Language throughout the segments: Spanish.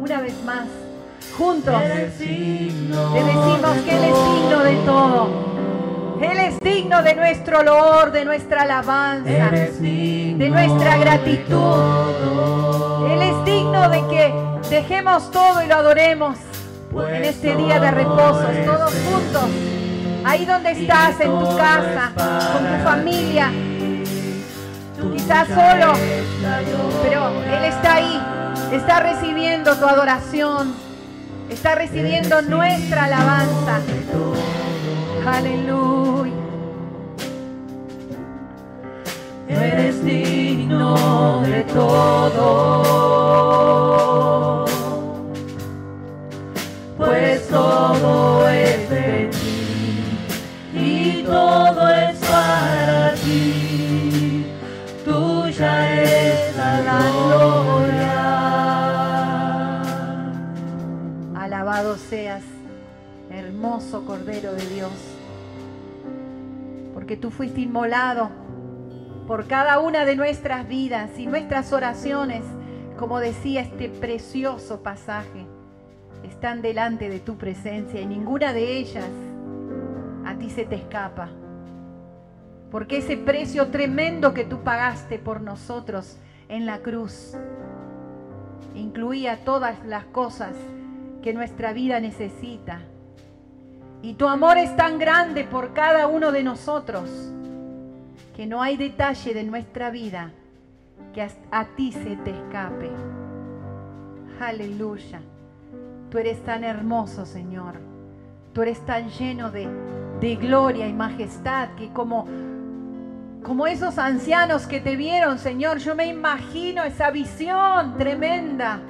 Una vez más, juntos, le decimos de que Él es digno de todo. Él es digno de nuestro loor, de nuestra alabanza, de nuestra gratitud. Él es digno de que dejemos todo y lo adoremos en este día de reposo, todos juntos. Ahí donde estás, en tu casa, con tu familia, quizás solo, pero. Él está ahí, está recibiendo tu adoración, está recibiendo nuestra alabanza. Aleluya. Eres digno de todo, pues todo es de ti y todo Seas, hermoso Cordero de Dios, porque tú fuiste inmolado por cada una de nuestras vidas y nuestras oraciones, como decía este precioso pasaje, están delante de tu presencia y ninguna de ellas a ti se te escapa. Porque ese precio tremendo que tú pagaste por nosotros en la cruz incluía todas las cosas que nuestra vida necesita. Y tu amor es tan grande por cada uno de nosotros que no hay detalle de nuestra vida que a, ti se te escape. Aleluya. Tú eres tan hermoso, Señor. Tú eres tan lleno de, de gloria y majestad que como, como esos ancianos que te vieron, Señor, yo me imagino esa visión tremenda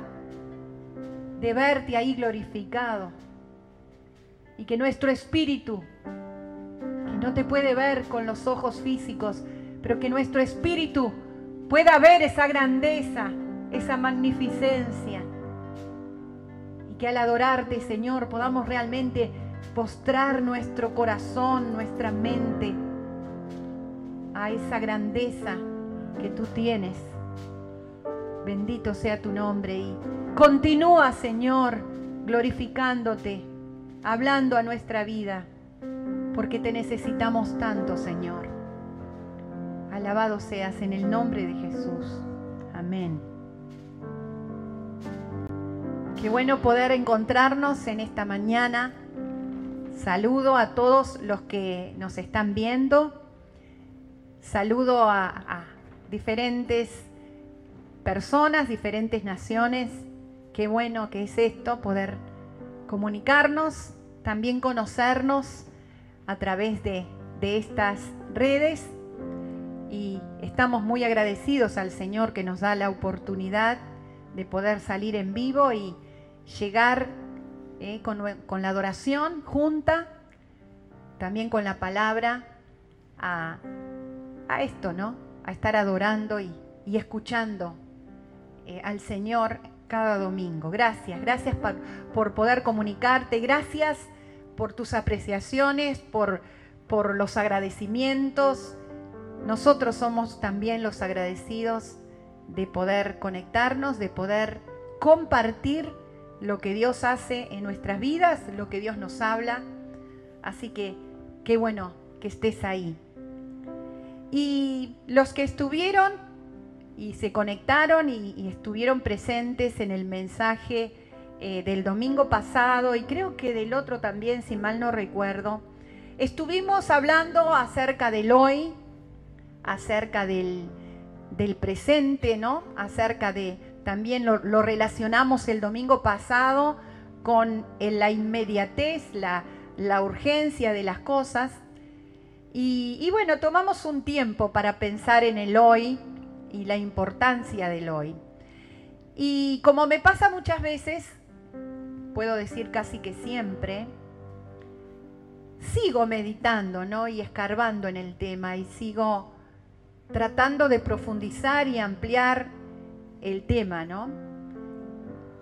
de verte ahí glorificado. Y que nuestro espíritu, que no te puede ver con los ojos físicos, pero que nuestro espíritu pueda ver esa grandeza, esa magnificencia. Y que al adorarte, Señor, podamos realmente postrar nuestro corazón, nuestra mente a esa grandeza que tú tienes. Bendito sea tu nombre y continúa, Señor, glorificándote, hablando a nuestra vida, porque te necesitamos tanto, Señor. Alabado seas en el nombre de Jesús. Amén. Qué bueno poder encontrarnos en esta mañana. Saludo a todos los que nos están viendo. Saludo a, a diferentes personas, diferentes naciones. Qué bueno que es esto, poder comunicarnos, también conocernos a través de, de estas redes. Y estamos muy agradecidos al Señor que nos da la oportunidad de poder salir en vivo y llegar eh, con, con, la adoración junta, también con la palabra, a, a esto, ¿no? A estar adorando y, y escuchando eh, al Señor cada domingo. Gracias, gracias por, poder comunicarte, gracias por tus apreciaciones, por, por los agradecimientos. Nosotros somos también los agradecidos de poder conectarnos, de poder compartir lo que Dios hace en nuestras vidas, lo que Dios nos habla. Así que qué bueno que estés ahí. Y los que estuvieron y se conectaron y, estuvieron presentes en el mensaje eh, del domingo pasado y creo que del otro también, si mal no recuerdo, estuvimos hablando acerca del hoy, acerca del, del presente, ¿no? Acerca de, también lo, relacionamos el domingo pasado con la inmediatez, la, la urgencia de las cosas. Y, bueno, tomamos un tiempo para pensar en el hoy y la importancia del hoy. Y como me pasa muchas veces, puedo decir casi que siempre, sigo meditando, ¿no? Y escarbando en el tema y sigo tratando de profundizar y ampliar el tema, ¿no?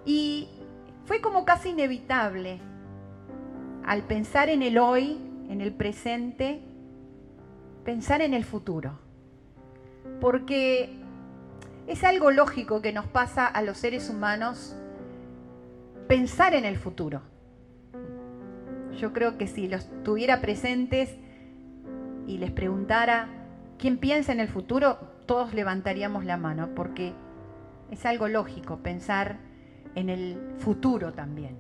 Y fue como casi inevitable al pensar en el hoy, en el presente, pensar en el futuro. Porque es algo lógico que nos pasa a los seres humanos pensar en el futuro. Yo creo que si los tuviera presentes y les preguntara quién piensa en el futuro, todos levantaríamos la mano, porque es algo lógico pensar en el futuro también.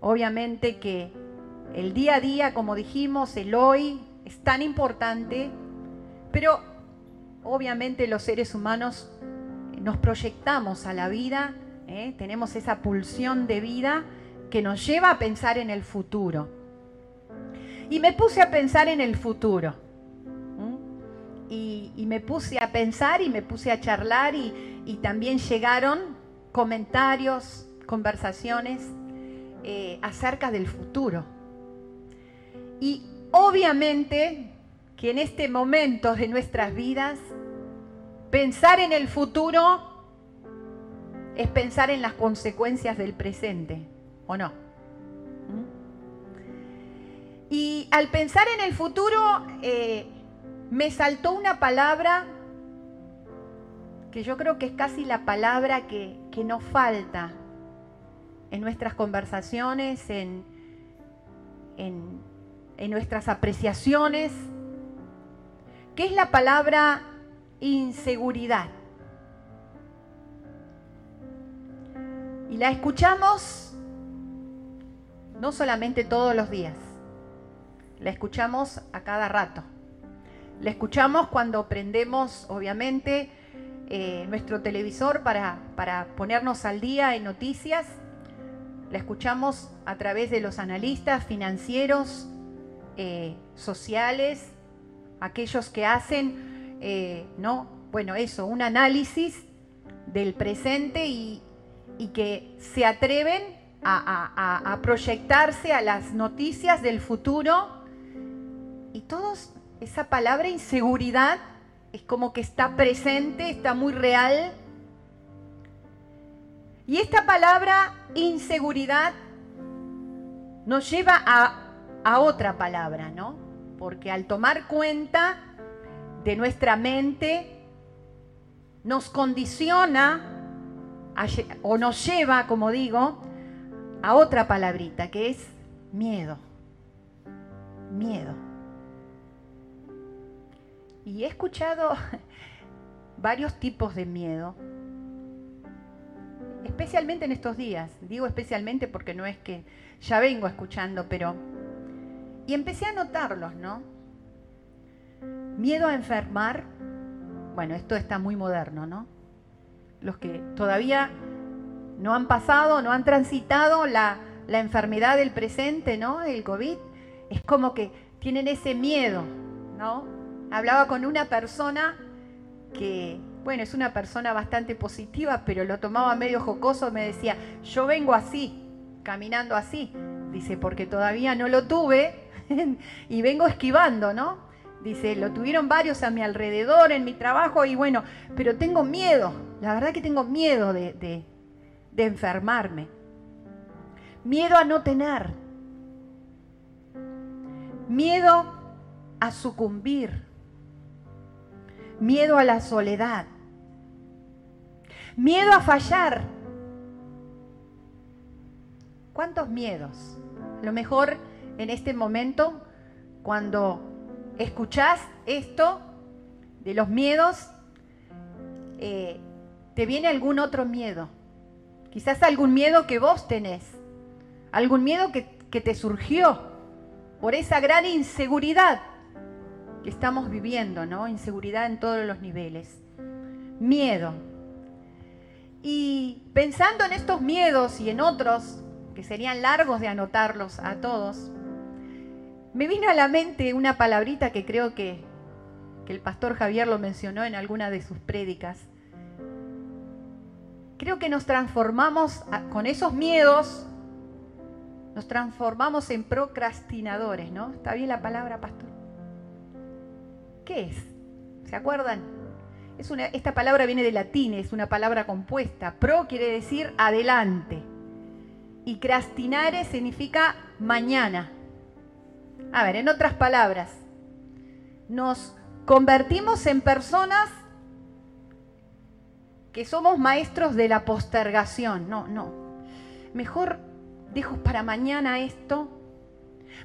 Obviamente que el día a día, como dijimos, el hoy es tan importante, pero obviamente los seres humanos nos proyectamos a la vida, ¿eh? tenemos esa pulsión de vida que nos lleva a pensar en el futuro. Y me puse a pensar en el futuro. Y, me puse a pensar y me puse a charlar y, también llegaron comentarios, conversaciones eh, acerca del futuro. Y obviamente que en este momento de nuestras vidas, pensar en el futuro es pensar en las consecuencias del presente, ¿o no? ¿Mm? Y al pensar en el futuro, eh, me saltó una palabra que yo creo que es casi la palabra que, que nos falta en nuestras conversaciones, en, en, en nuestras apreciaciones, que es la palabra inseguridad. Y la escuchamos no solamente todos los días, la escuchamos a cada rato. La escuchamos cuando prendemos, obviamente, eh, nuestro televisor para, para ponernos al día en noticias. La escuchamos a través de los analistas financieros, eh, sociales, aquellos que hacen, eh, ¿no? Bueno, eso, un análisis del presente y, que se atreven a, proyectarse a las noticias del futuro. Y todos, esa palabra inseguridad es como que está presente, está muy real. Y esta palabra inseguridad nos lleva a a otra palabra, ¿no? Porque al tomar cuenta de nuestra mente, nos condiciona o nos lleva, como digo, a otra palabrita que es miedo. Miedo. Y he escuchado varios tipos de miedo, especialmente en estos días. Digo especialmente porque no es que ya vengo escuchando, pero y empecé a notarlos, ¿no? Miedo a enfermar. Bueno, esto está muy moderno, ¿no? Los que todavía no han pasado, no han transitado la, la enfermedad del presente, ¿no? El COVID. Es como que tienen ese miedo, ¿no? Hablaba con una persona que, bueno, es una persona bastante positiva, pero lo tomaba medio jocoso, me decía, yo vengo así, caminando así. Dice, porque todavía no lo tuve, y vengo esquivando, ¿no? Dice, lo tuvieron varios a mi alrededor en mi trabajo y bueno, pero tengo miedo, la verdad que tengo miedo de, enfermarme. Miedo a no tener. Miedo a sucumbir. Miedo a la soledad. Miedo a fallar. ¿Cuántos miedos? Lo mejor en este momento, cuando escuchás esto de los miedos, eh, te viene algún otro miedo. Quizás algún miedo que vos tenés, algún miedo que, que te surgió por esa gran inseguridad que estamos viviendo, ¿no? Inseguridad en todos los niveles. Miedo. Y pensando en estos miedos y en otros, que serían largos de anotarlos a todos, me vino a la mente una palabrita que creo que, el pastor Javier lo mencionó en alguna de sus prédicas. Creo que nos transformamos con esos miedos, nos transformamos en procrastinadores, ¿no? ¿Está bien la palabra, pastor? ¿Qué es? ¿Se acuerdan? Esta palabra viene de latín, es una palabra compuesta. Pro quiere decir adelante. Y crastinare significa mañana. A ver, en otras palabras, nos convertimos en personas que somos maestros de la postergación. No, no. mejor dejo para mañana esto,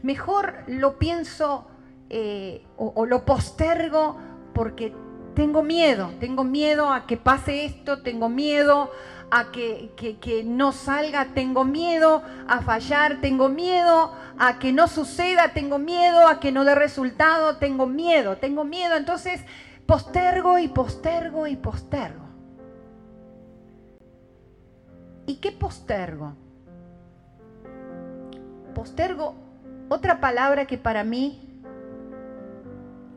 mejor lo pienso eh, o, lo postergo porque tengo miedo, tengo miedo a que pase esto, tengo miedo a que, que, no salga, tengo miedo a fallar, tengo miedo a que no suceda, tengo miedo a que no dé resultado, tengo miedo, tengo miedo. Entonces postergo y postergo y postergo. ¿Y qué postergo? Postergo otra palabra que para mí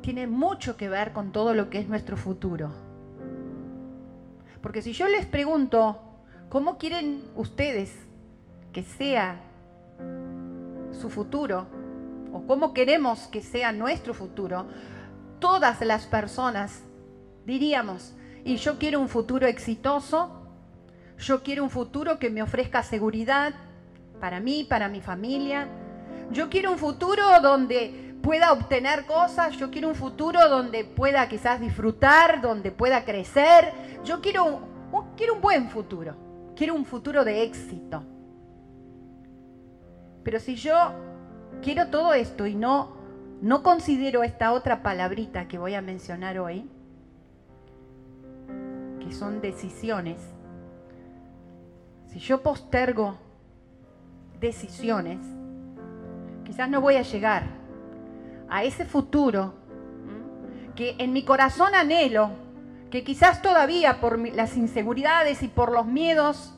tiene mucho que ver con todo lo que es nuestro futuro. Porque si yo les pregunto, ¿cómo quieren ustedes que sea su futuro? ¿O cómo queremos que sea nuestro futuro? Todas las personas diríamos, y yo quiero un futuro exitoso, yo quiero un futuro que me ofrezca seguridad para mí, para mi familia. Yo quiero un futuro donde pueda obtener cosas, yo quiero un futuro donde pueda quizás disfrutar, donde pueda crecer. Yo quiero un, quiero un buen futuro, quiero un futuro de éxito. Pero si yo quiero todo esto y no, no considero esta otra palabrita que voy a mencionar hoy, que son decisiones, si yo postergo decisiones, quizás no voy a llegar a ese futuro que en mi corazón anhelo, que quizás todavía por las inseguridades y por los miedos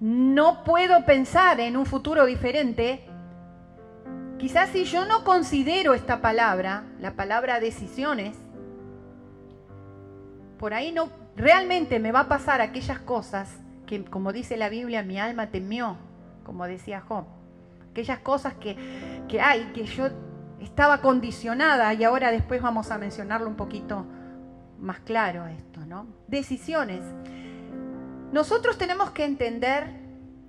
no puedo pensar en un futuro diferente, quizás si yo no considero esta palabra, la palabra decisiones, por ahí no realmente me va a pasar aquellas cosas que como dice la Biblia, mi alma temió, como decía Job. Aquellas cosas que, que hay, que yo estaba condicionada y ahora después vamos a mencionarlo un poquito más claro esto, ¿no? Decisiones. Nosotros tenemos que entender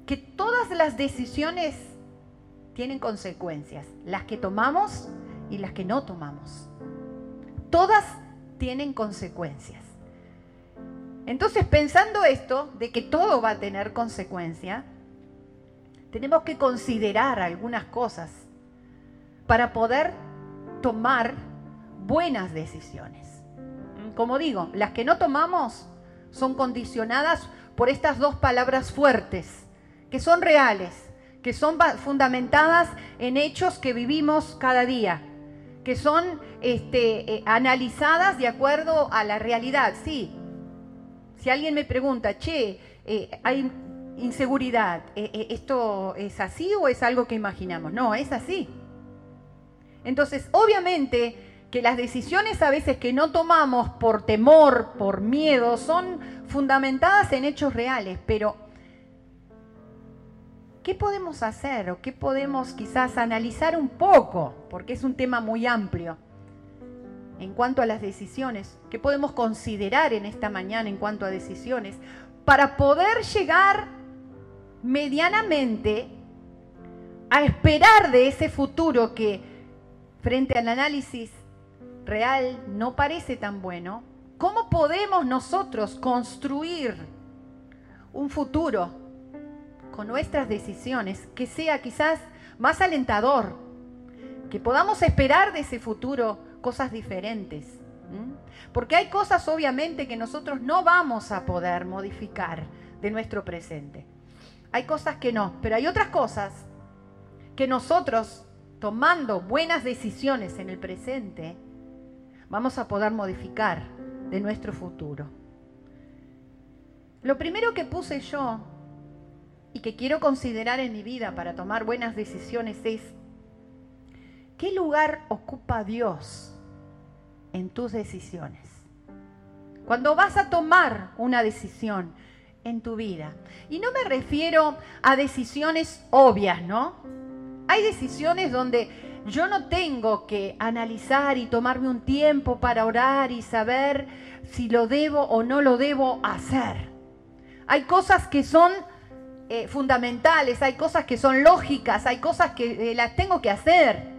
que todas las decisiones tienen consecuencias, las que tomamos y las que no tomamos. Todas tienen consecuencias. Entonces, pensando esto, de que todo va a tener consecuencia, tenemos que considerar algunas cosas para poder tomar buenas decisiones. Como digo, las que no tomamos son condicionadas por estas dos palabras fuertes, que son reales, que son fundamentadas en hechos que vivimos cada día, que son este, eh, analizadas de acuerdo a la realidad. Sí, si alguien me pregunta, che, eh, hay inseguridad, eh, ¿esto es así o es algo que imaginamos? No, es así. Entonces, obviamente que las decisiones a veces que no tomamos por temor, por miedo, son fundamentadas en hechos reales, pero ¿qué podemos hacer o qué podemos quizás analizar un poco? Porque es un tema muy amplio en cuanto a las decisiones, qué podemos considerar en esta mañana en cuanto a decisiones, para poder llegar medianamente a esperar de ese futuro que frente al análisis real no parece tan bueno, ¿cómo podemos nosotros construir un futuro con nuestras decisiones que sea quizás más alentador, que podamos esperar de ese futuro cosas diferentes. Porque hay cosas obviamente que nosotros no vamos a poder modificar de nuestro presente. Hay cosas que no, pero hay otras cosas que nosotros, tomando buenas decisiones en el presente, vamos a poder modificar de nuestro futuro. Lo primero que puse yo y que quiero considerar en mi vida para tomar buenas decisiones es, ¿qué lugar ocupa Dios en tus decisiones. Cuando vas a tomar una decisión en tu vida. Y no me refiero a decisiones obvias, ¿no? Hay decisiones donde yo no tengo que analizar y tomarme un tiempo para orar y saber si lo debo o no lo debo hacer. Hay cosas que son eh, fundamentales, hay cosas que son lógicas, hay cosas que eh, las tengo que hacer.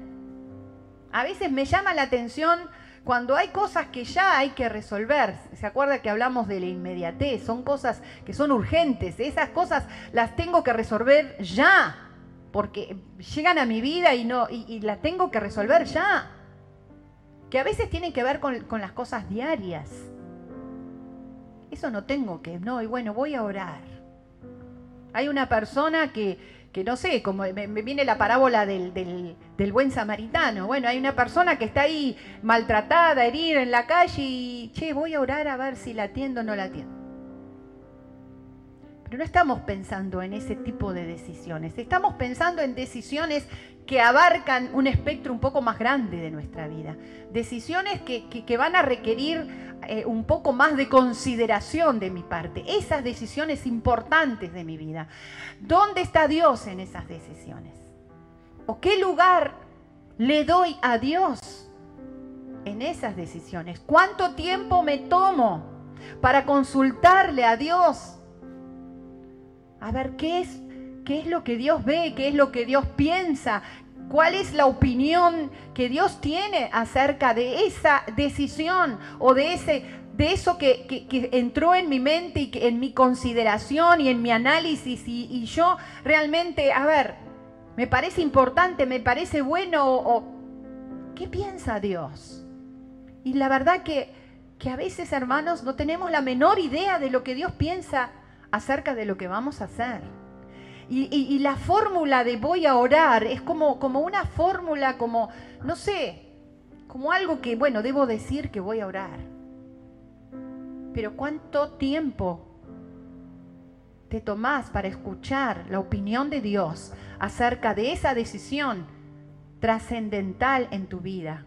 A veces me llama la atención Cuando hay cosas que ya hay que resolver, ¿se acuerda que hablamos de la inmediatez? Son cosas que son urgentes, esas cosas las tengo que resolver ya, porque llegan a mi vida y, no, y, las tengo que resolver ya. Que a veces tienen que ver con, las cosas diarias. Eso no tengo que, no, y bueno, voy a orar. Hay una persona que, que no sé, como me, viene la parábola del, del, buen samaritano. Bueno, hay una persona que está ahí maltratada, herida en la calle y, che, voy a orar a ver si la atiendo o no la atiendo. Pero no estamos pensando en ese tipo de decisiones, estamos pensando en decisiones que abarcan un espectro un poco más grande de nuestra vida. Decisiones que, van a requerir eh, un poco más de consideración de mi parte. Esas decisiones importantes de mi vida. ¿Dónde está Dios en esas decisiones? ¿O qué lugar le doy a Dios en esas decisiones? ¿Cuánto tiempo me tomo para consultarle a Dios? A ver qué es qué es lo que Dios ve, qué es lo que Dios piensa, cuál es la opinión que Dios tiene acerca de esa decisión o de ese de eso que, entró en mi mente y en mi consideración y en mi análisis y, yo realmente, a ver, me parece importante, me parece bueno o, ¿qué piensa Dios? Y la verdad que, que a veces, hermanos, no tenemos la menor idea de lo que Dios piensa acerca de lo que vamos a hacer. Y, la fórmula de voy a orar es como, como una fórmula, como, no sé, como algo que, bueno, debo decir que voy a orar. Pero ¿cuánto tiempo te tomás para escuchar la opinión de Dios acerca de esa decisión trascendental en tu vida?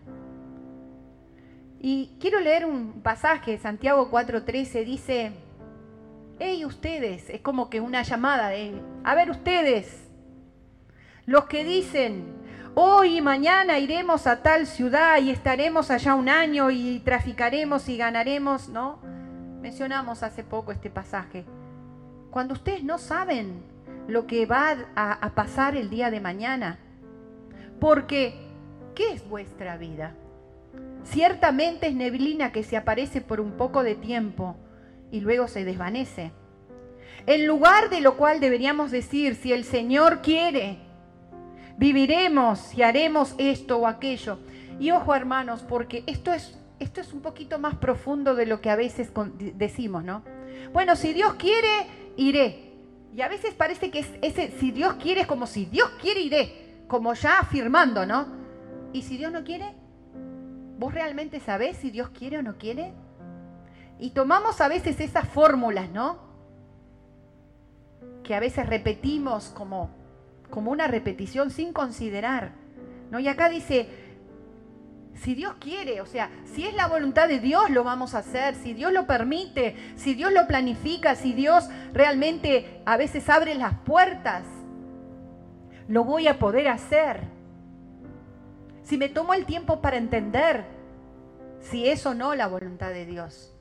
Y quiero leer un pasaje, Santiago 4:13 dice, hey ustedes, es como que una llamada de, a ver ustedes, los que dicen, hoy y mañana iremos a tal ciudad y estaremos allá un año y traficaremos y ganaremos, ¿no? Mencionamos hace poco este pasaje. Cuando ustedes no saben lo que va a, a pasar el día de mañana, porque ¿qué es vuestra vida? Ciertamente es neblina que se aparece por un poco de tiempo y luego se desvanece. En lugar de lo cual deberíamos decir, si el Señor quiere, viviremos y haremos esto o aquello. Y ojo hermanos, porque esto es, esto es un poquito más profundo de lo que a veces decimos, ¿no? Bueno, si Dios quiere, iré. Y a veces parece que es ese, si Dios quiere, es como si Dios quiere, iré. Como ya afirmando, ¿no? Y si Dios no quiere, ¿vos realmente sabés si Dios quiere o no quiere? Y tomamos a veces esas fórmulas, ¿no? Que a veces repetimos como, como una repetición sin considerar. ¿no? Y acá dice, si Dios quiere, o sea, si es la voluntad de Dios, lo vamos a hacer, si Dios lo permite, si Dios lo planifica, si Dios realmente a veces abre las puertas, lo voy a poder hacer. Si me tomo el tiempo para entender si es o no la voluntad de Dios.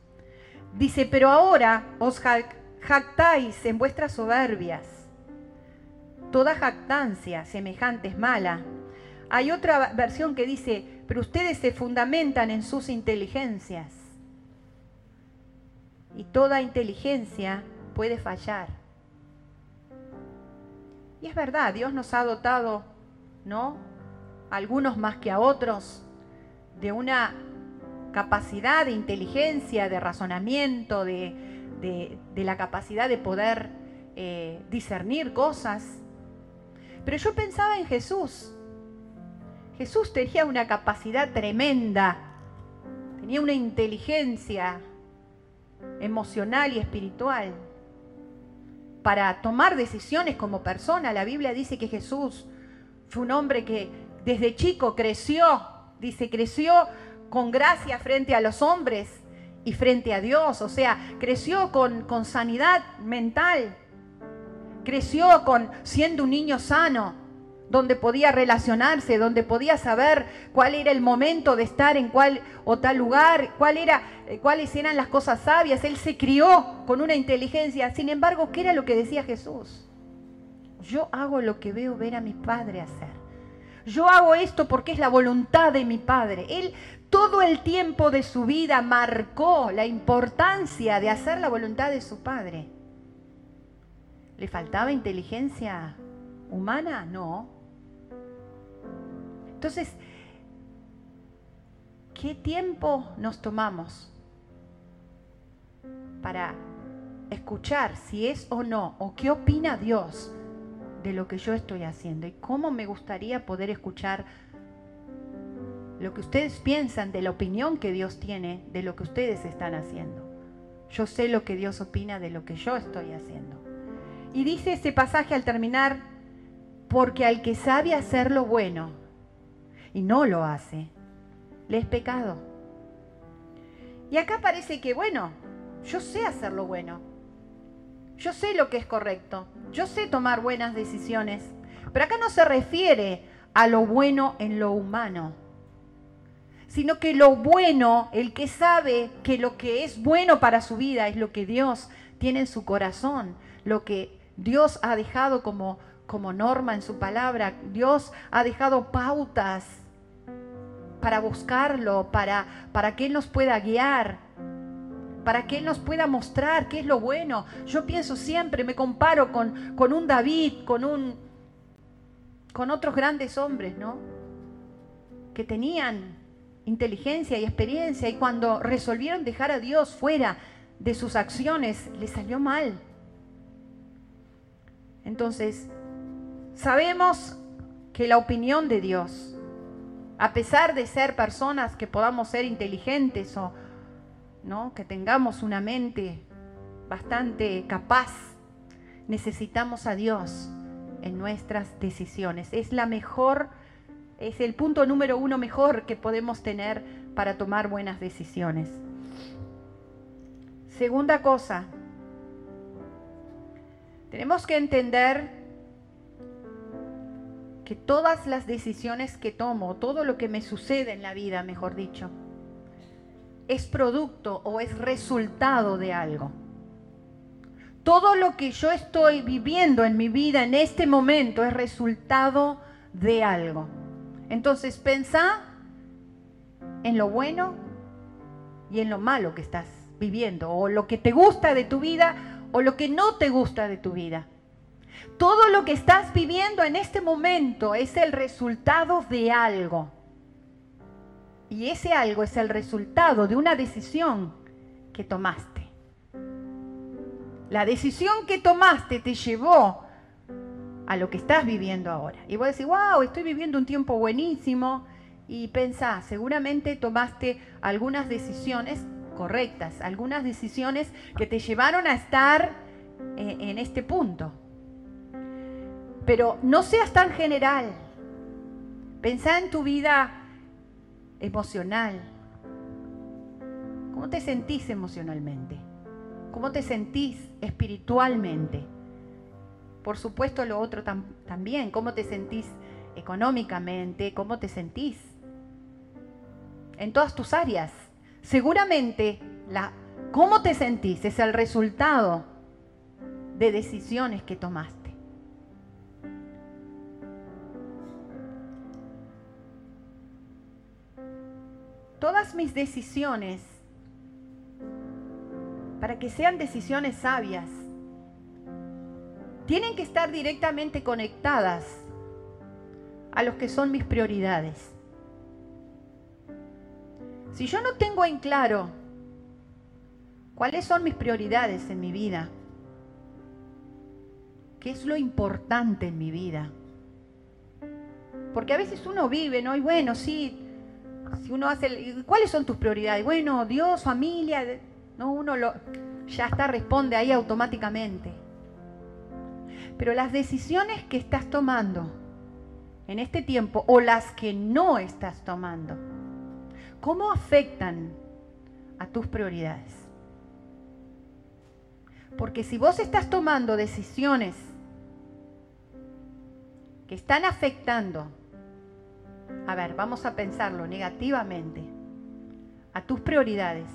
Dice, pero ahora os jactáis en vuestras soberbias. Toda jactancia semejante es mala. Hay otra versión que dice, pero ustedes se fundamentan en sus inteligencias. Y toda inteligencia puede fallar. Y es verdad, Dios nos ha dotado, ¿no? algunos más que a otros, de una capacidad de inteligencia, de razonamiento, de, la capacidad de poder eh, discernir cosas. Pero yo pensaba en Jesús. Jesús tenía una capacidad tremenda, tenía una inteligencia emocional y espiritual para tomar decisiones como persona. La Biblia dice que Jesús fue un hombre que desde chico creció, dice, creció con gracia frente a los hombres y frente a Dios. O sea, creció con, con sanidad mental. Creció con siendo un niño sano, donde podía relacionarse, donde podía saber cuál era el momento de estar en cuál o tal lugar, cuál era, eh, cuáles eran las cosas sabias. Él se crió con una inteligencia. Sin embargo, ¿qué era lo que decía Jesús? Yo hago lo que veo ver a mi padre hacer. yo hago esto porque es la voluntad de mi Padre. Él todo el tiempo de su vida marcó la importancia de hacer la voluntad de su Padre. ¿Le faltaba inteligencia humana? No. Entonces, ¿qué tiempo nos tomamos para escuchar si es o no, o qué opina Dios de lo que yo estoy haciendo? Y cómo me gustaría poder escuchar lo que ustedes piensan de la opinión que Dios tiene de lo que ustedes están haciendo. Yo sé lo que Dios opina de lo que yo estoy haciendo. Y dice ese pasaje al terminar, porque al que sabe hacer lo bueno y no lo hace, le es pecado. Y acá parece que, bueno, yo sé hacer lo bueno. Yo sé lo que es correcto. Yo sé tomar buenas decisiones. Pero acá no se refiere a lo bueno en lo humano, sino que lo bueno, el que sabe que lo que es bueno para su vida es lo que Dios tiene en su corazón, lo que Dios ha dejado como, como norma en su palabra. Dios ha dejado pautas para buscarlo, para, para que Él nos pueda guiar, para que Él nos pueda mostrar qué es lo bueno. Yo pienso siempre, me comparo con, con un David, con, un, con otros grandes hombres, ¿no? Que tenían inteligencia y experiencia y cuando resolvieron dejar a Dios fuera de sus acciones, les salió mal. Entonces, sabemos que la opinión de Dios, a pesar de ser personas que podamos ser inteligentes o ¿no? que tengamos una mente bastante capaz, necesitamos a Dios en nuestras decisiones. Es la mejor, es el punto número uno mejor que podemos tener para tomar buenas decisiones. Segunda cosa, tenemos que entender que todas las decisiones que tomo, todo lo que me sucede en la vida, mejor dicho, es producto o es resultado de algo. Todo lo que yo estoy viviendo en mi vida en este momento es resultado de algo. Entonces pensá en lo bueno y en lo malo que estás viviendo, o lo que te gusta de tu vida o lo que no te gusta de tu vida. Todo lo que estás viviendo en este momento es el resultado de algo. Y ese algo es el resultado de una decisión que tomaste. La decisión que tomaste te llevó a lo que estás viviendo ahora. Y vos decís, wow, estoy viviendo un tiempo buenísimo. Y pensá, seguramente tomaste algunas decisiones correctas, algunas decisiones que te llevaron a estar eh, en este punto. Pero no seas tan general. Pensá en tu vida emocional. ¿Cómo te sentís emocionalmente? ¿Cómo te sentís espiritualmente? Por supuesto lo otro también, ¿cómo te sentís económicamente? ¿Cómo te sentís? En todas tus áreas. Seguramente la, cómo te sentís es el resultado de decisiones que tomaste. Todas mis decisiones, para que sean decisiones sabias, tienen que estar directamente conectadas a los que son mis prioridades. Si yo no tengo en claro cuáles son mis prioridades en mi vida, qué es lo importante en mi vida, porque a veces uno vive, ¿no? Y bueno, sí, si uno hace, ¿cuáles son tus prioridades? Bueno, Dios, familia, no, uno lo, ya está, responde ahí automáticamente. Pero las decisiones que estás tomando en este tiempo o las que no estás tomando, ¿Cómo afectan a tus prioridades? Porque si vos estás tomando decisiones que están afectando, a ver, vamos a pensarlo negativamente, a tus prioridades,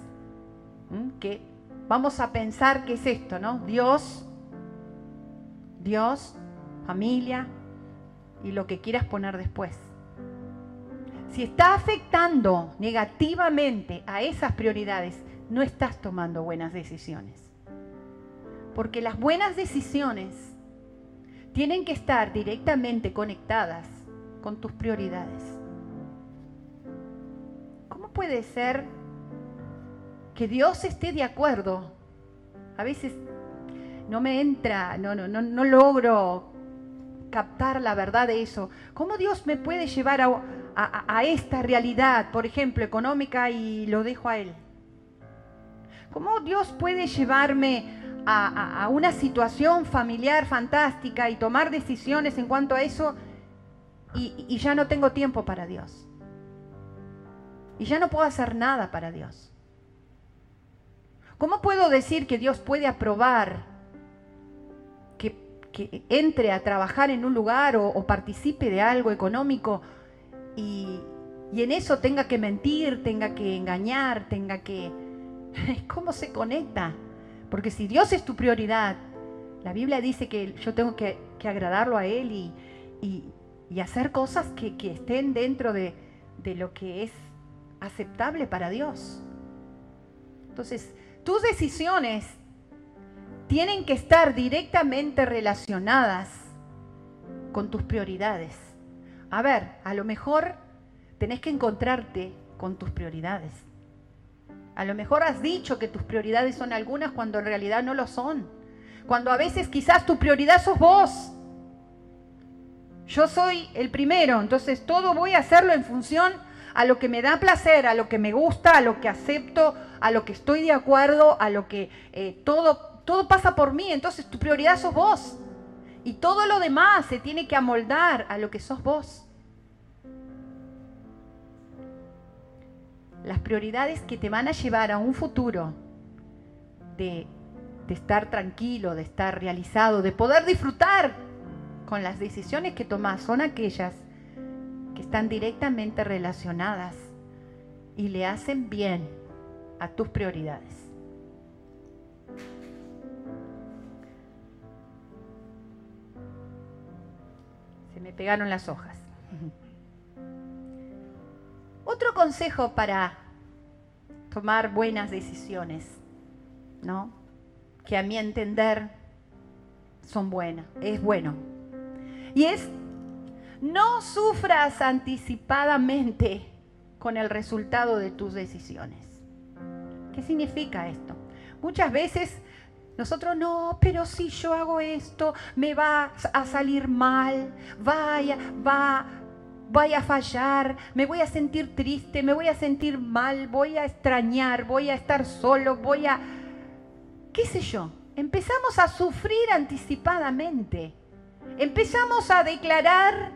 que vamos a pensar que es esto, ¿no? Dios, Dios, familia y lo que quieras poner después. si está afectando negativamente a esas prioridades, no estás tomando buenas decisiones. Porque las buenas decisiones tienen que estar directamente conectadas con tus prioridades. ¿Cómo puede ser que Dios esté de acuerdo? A veces no me entra, no, no, no, no logro captar la verdad de eso. ¿Cómo Dios me puede llevar a, a, esta realidad, por ejemplo, económica, y lo dejo a Él? ¿Cómo Dios puede llevarme a, una situación familiar fantástica y tomar decisiones en cuanto a eso y, y ya no tengo tiempo para Dios? Y ya no puedo hacer nada para Dios. ¿Cómo puedo decir que Dios puede aprobar que, que entre a trabajar en un lugar o, participe de algo económico y, y, en eso tenga que mentir, tenga que engañar, tenga que... ¿Cómo se conecta? Porque si Dios es tu prioridad, la Biblia dice que yo tengo que, agradarlo a Él y, hacer cosas que, estén dentro de, de lo que es aceptable para Dios. Entonces, tus decisiones tienen que estar directamente relacionadas con tus prioridades. A ver, a lo mejor tenés que encontrarte con tus prioridades. A lo mejor has dicho que tus prioridades son algunas cuando en realidad no lo son. Cuando a veces quizás tu prioridad sos vos. Yo soy el primero, entonces todo voy a hacerlo en función a lo que me da placer, a lo que me gusta, a lo que acepto, a lo que estoy de acuerdo, a lo que eh, todo, todo pasa por mí. Entonces tu prioridad sos vos. Y todo lo demás se tiene que amoldar a lo que sos vos. las prioridades que te van a llevar a un futuro de, estar tranquilo, de estar realizado, de poder disfrutar con las decisiones que tomas, son aquellas que están directamente relacionadas y le hacen bien a tus prioridades. Me pegaron las hojas. Otro consejo para tomar buenas decisiones, ¿no? Que a mi entender son buenas, es bueno. Y es, no sufras anticipadamente con el resultado de tus decisiones. ¿Qué significa esto? Muchas veces nosotros no, pero si yo hago esto, me va a salir mal, vaya, va voy a fallar, me voy a sentir triste, me voy a sentir mal, voy a extrañar, voy a estar solo, voy a... qué sé yo. Empezamos a sufrir anticipadamente. Empezamos a declarar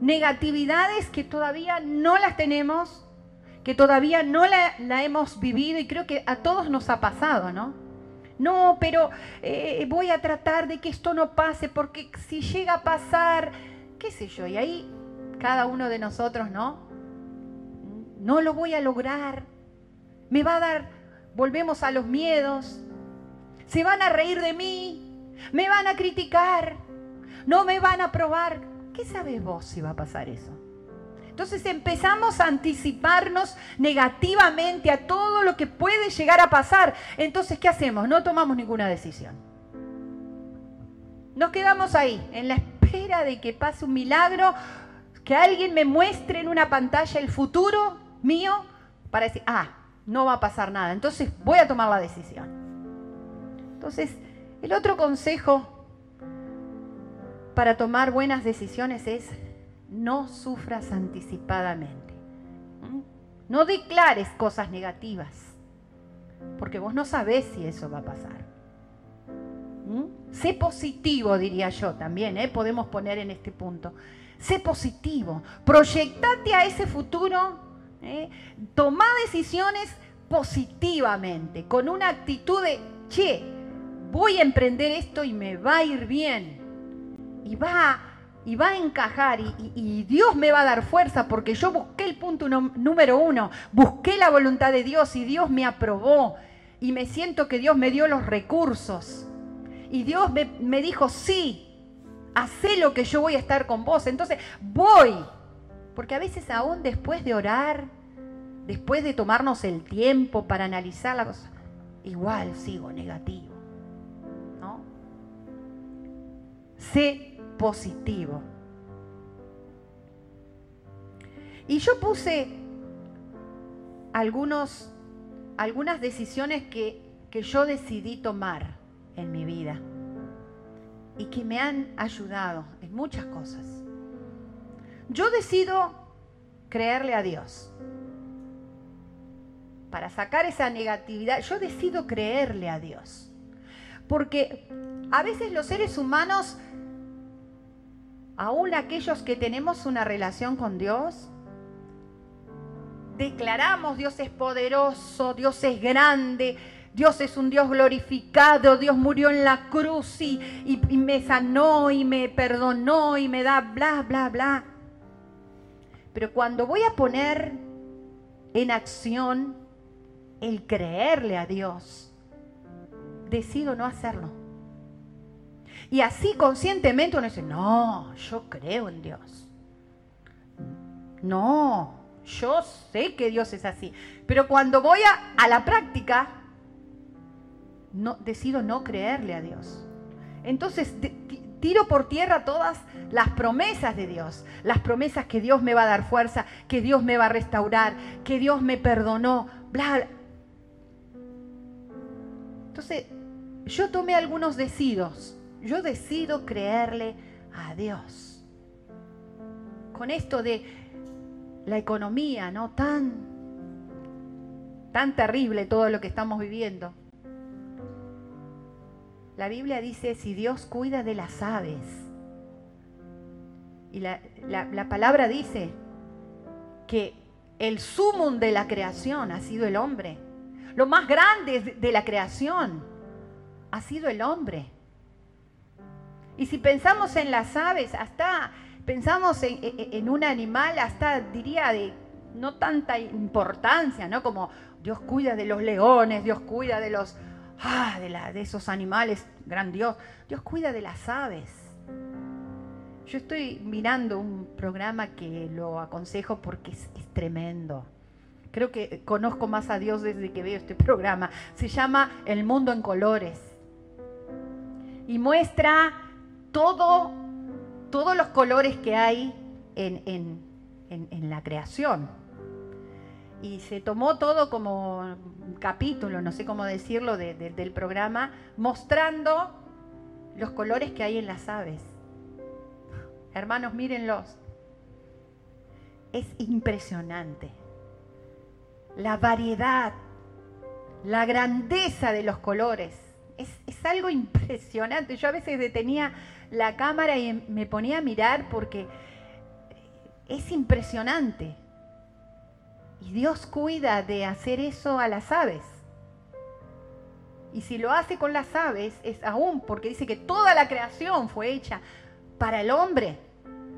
negatividades que todavía no las tenemos, que todavía no la, hemos vivido y creo que a todos nos ha pasado, ¿no? No, pero eh, voy a tratar de que esto no pase porque si llega a pasar, qué sé yo, y ahí cada uno de nosotros, ¿no? No lo voy a lograr. Me va a dar, volvemos a los miedos. Se van a reír de mí. Me van a criticar. No me van a probar. ¿Qué sabes vos si va a pasar eso? Entonces empezamos a anticiparnos negativamente a todo lo que puede llegar a pasar. Entonces, ¿qué hacemos? No tomamos ninguna decisión. Nos quedamos ahí, en la espera de que pase un milagro que alguien me muestre en una pantalla el futuro mío para decir, ah, no va a pasar nada, entonces voy a tomar la decisión. Entonces, el otro consejo para tomar buenas decisiones es no sufras anticipadamente. ¿Mm? No declares cosas negativas, porque vos no sabés si eso va a pasar. ¿Mm? Sé positivo, diría yo también, ¿eh? podemos poner en este punto. Sé positivo, proyectate a ese futuro, ¿eh? toma decisiones positivamente, con una actitud de, che, voy a emprender esto y me va a ir bien. Y va, y va a encajar y, Dios me va a dar fuerza porque yo busqué el punto número uno, busqué la voluntad de Dios y Dios me aprobó y me siento que Dios me dio los recursos. Y Dios me, dijo, sí, hacé lo que yo voy a estar con vos. Entonces voy Porque a veces aún después de orar, después de tomarnos el tiempo para analizar la cosa, igual sigo negativo. ¿No? Sé positivo. Y yo puse algunos, algunas decisiones que, que yo decidí tomar en mi vida y que me han ayudado en muchas cosas. Yo decido creerle a Dios. Para sacar esa negatividad, yo decido creerle a Dios. Porque a veces los seres humanos, aún aquellos que tenemos una relación con Dios, declaramos Dios es poderoso, Dios es grande, Dios es un Dios glorificado, Dios murió en la cruz y, y, me sanó y me perdonó y me da bla, bla, bla. Pero cuando voy a poner en acción el creerle a Dios, decido no hacerlo. Y así conscientemente uno dice, no, yo creo en Dios. No, yo sé que Dios es así. Pero cuando voy a, la práctica, no, decido no creerle a Dios. Entonces tiro por tierra todas las promesas de Dios, las promesas que Dios me va a dar fuerza, que Dios me va a restaurar, que Dios me perdonó, bla. Entonces, yo tomé algunos decidos. Yo decido creerle a Dios. Con esto de la economía, ¿no? Tan, tan terrible todo lo que estamos viviendo. La Biblia dice, si Dios cuida de las aves, y la, la palabra dice que el sumum de la creación ha sido el hombre, lo más grande de la creación ha sido el hombre. Y si pensamos en las aves, hasta pensamos en, un animal hasta diría de no tanta importancia, ¿no? Como Dios cuida de los leones, Dios cuida de los ah, de, la, de esos animales grandiosos, Dios cuida de las aves. Yo estoy mirando un programa que lo aconsejo porque es tremendo. Creo que conozco más a Dios desde que veo este programa. Se llama El Mundo en Colores. Y muestra todo todos los colores que hay en, la creación. Y se tomó todo como capítulo, no sé cómo decirlo, del programa, mostrando los colores que hay en las aves. Hermanos, mírenlos. Es impresionante. La variedad, la grandeza de los colores. Es, es, algo impresionante. Yo a veces detenía la cámara y me ponía a mirar porque es impresionante. Y Dios cuida de hacer eso a las aves. Y si lo hace con las aves es aún porque dice que toda la creación fue hecha para el hombre.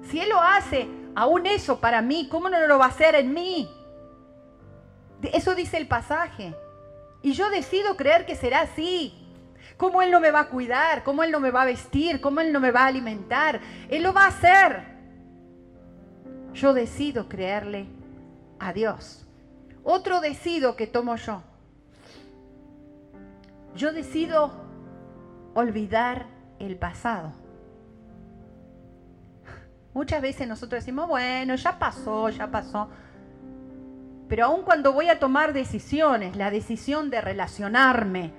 Si Él lo hace, aún eso para mí, ¿cómo no lo va a hacer en mí? Eso dice el pasaje. Y yo decido creer que será así. ¿Cómo Él no me va a cuidar? ¿Cómo Él no me va a vestir? ¿Cómo Él no me va a alimentar? Él lo va a hacer. Yo decido creerle a Dios. Otro decido que tomo yo. Yo decido olvidar el pasado. Muchas veces nosotros decimos, bueno, ya pasó, ya pasó. Pero aun cuando voy a tomar decisiones, la decisión de relacionarme,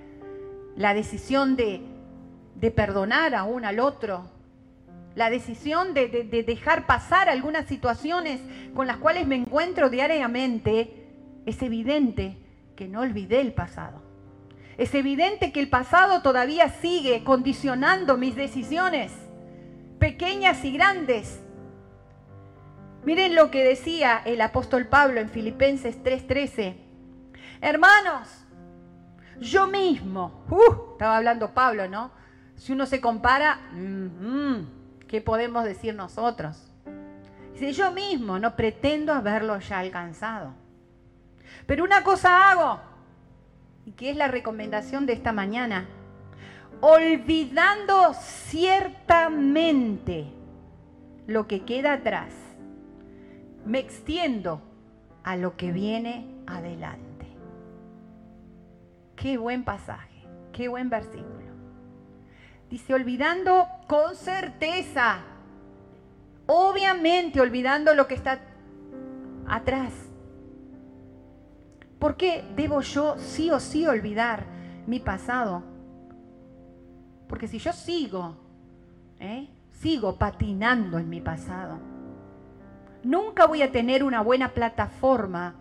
la decisión de, perdonar aún al otro, la decisión de, de, dejar pasar algunas situaciones con las cuales me encuentro diariamente, es evidente que no olvidé el pasado. Es evidente que el pasado todavía sigue condicionando mis decisiones, pequeñas y grandes. Miren lo que decía el apóstol Pablo en Filipenses 3:13. Hermanos, yo mismo, uh, estaba hablando Pablo, ¿no? Si uno se compara, ¿qué podemos decir nosotros? Dice, yo mismo no pretendo haberlo ya alcanzado. Pero una cosa hago, y que es la recomendación de esta mañana, olvidando ciertamente lo que queda atrás. me extiendo a lo que viene adelante. Qué buen pasaje, qué buen versículo. Dice, olvidando con certeza, obviamente olvidando lo que está atrás. ¿Por qué debo yo sí o sí olvidar mi pasado? Porque si yo sigo, ¿eh? sigo patinando en mi pasado, nunca voy a tener una buena plataforma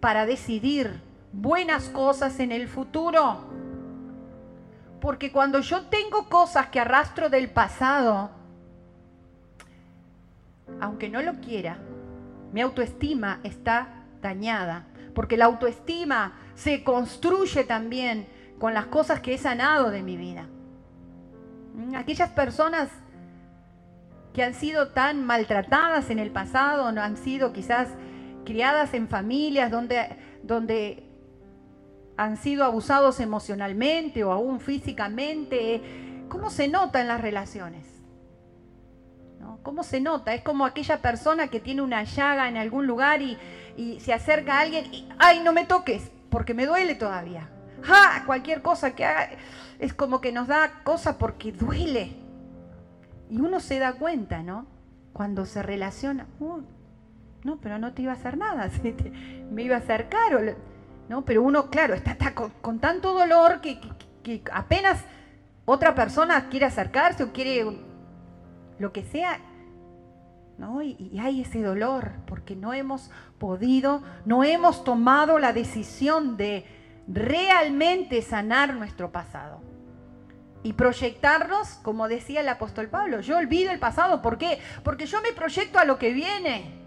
para decidir buenas cosas en el futuro. Porque cuando yo tengo cosas que arrastro del pasado, aunque no lo quiera, mi autoestima está dañada. Porque la autoestima se construye también con las cosas que he sanado de mi vida. Mm, aquellas personas que han sido tan maltratadas en el pasado, no han sido quizás criadas en familias donde, donde han sido abusados emocionalmente o aún físicamente. ¿Cómo se nota en las relaciones? ¿Cómo se nota? Es como aquella persona que tiene una llaga en algún lugar y, se acerca a alguien y, ay, no me toques, porque me duele todavía. ¡Ja! Cualquier cosa que haga es como que nos da cosa porque duele. Y uno se da cuenta, ¿no? Cuando se relaciona, no, pero no te iba a hacer nada, me iba a acercar, ¿no? Pero uno, claro, está, con, tanto dolor que, apenas otra persona quiere acercarse o quiere lo que sea, ¿no? Y, y, hay ese dolor porque no hemos podido, no hemos tomado la decisión de realmente sanar nuestro pasado y proyectarnos, como decía el apóstol Pablo. Yo olvido el pasado, ¿por qué? Porque yo me proyecto a lo que viene.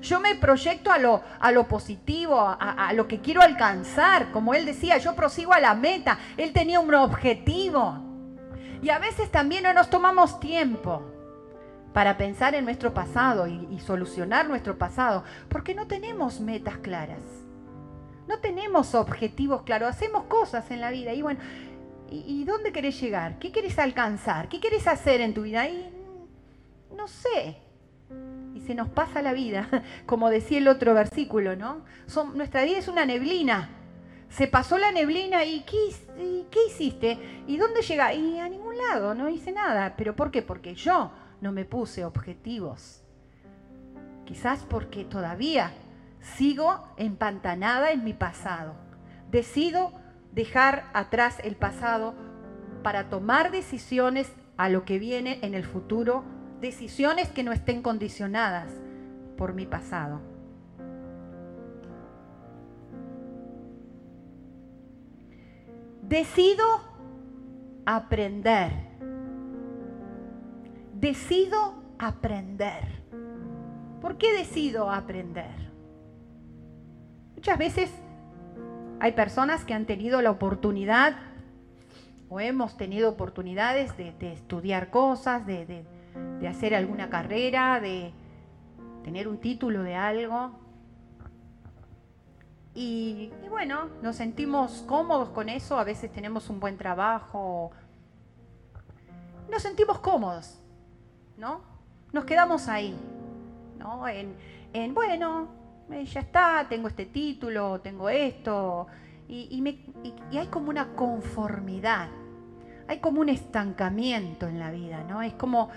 Yo me proyecto a lo, a lo positivo, a, lo que quiero alcanzar. Como él decía, yo prosigo a la meta. Él tenía un objetivo. Y a veces también no nos tomamos tiempo para pensar en nuestro pasado y, y solucionar nuestro pasado, porque no tenemos metas claras. No tenemos objetivos claros. Hacemos cosas en la vida y bueno, ¿Y, dónde querés llegar? ¿Qué querés alcanzar? ¿Qué querés hacer en tu vida? Y no sé. Se nos pasa la vida, como decía el otro versículo, ¿no? Son, nuestra vida es una neblina. Se pasó la neblina y ¿qué, ¿qué hiciste? ¿Y dónde llega? Y a ningún lado, no hice nada. ¿Pero por qué? Porque yo no me puse objetivos. Quizás porque todavía sigo empantanada en mi pasado. Decido dejar atrás el pasado para tomar decisiones a lo que viene en el futuro, decisiones que no estén condicionadas por mi pasado. Decido aprender. Decido aprender. ¿Por qué decido aprender? Muchas veces hay personas que han tenido la oportunidad o hemos tenido oportunidades de, estudiar cosas, de, hacer alguna carrera, de tener un título de algo. Y, y, bueno, nos sentimos cómodos con eso, a veces tenemos un buen trabajo, nos sentimos cómodos, ¿no? Nos quedamos ahí, ¿no? En, en bueno, eh, ya está, tengo este título, tengo esto, y, hay como una conformidad, hay como un estancamiento en la vida, ¿no? Es como,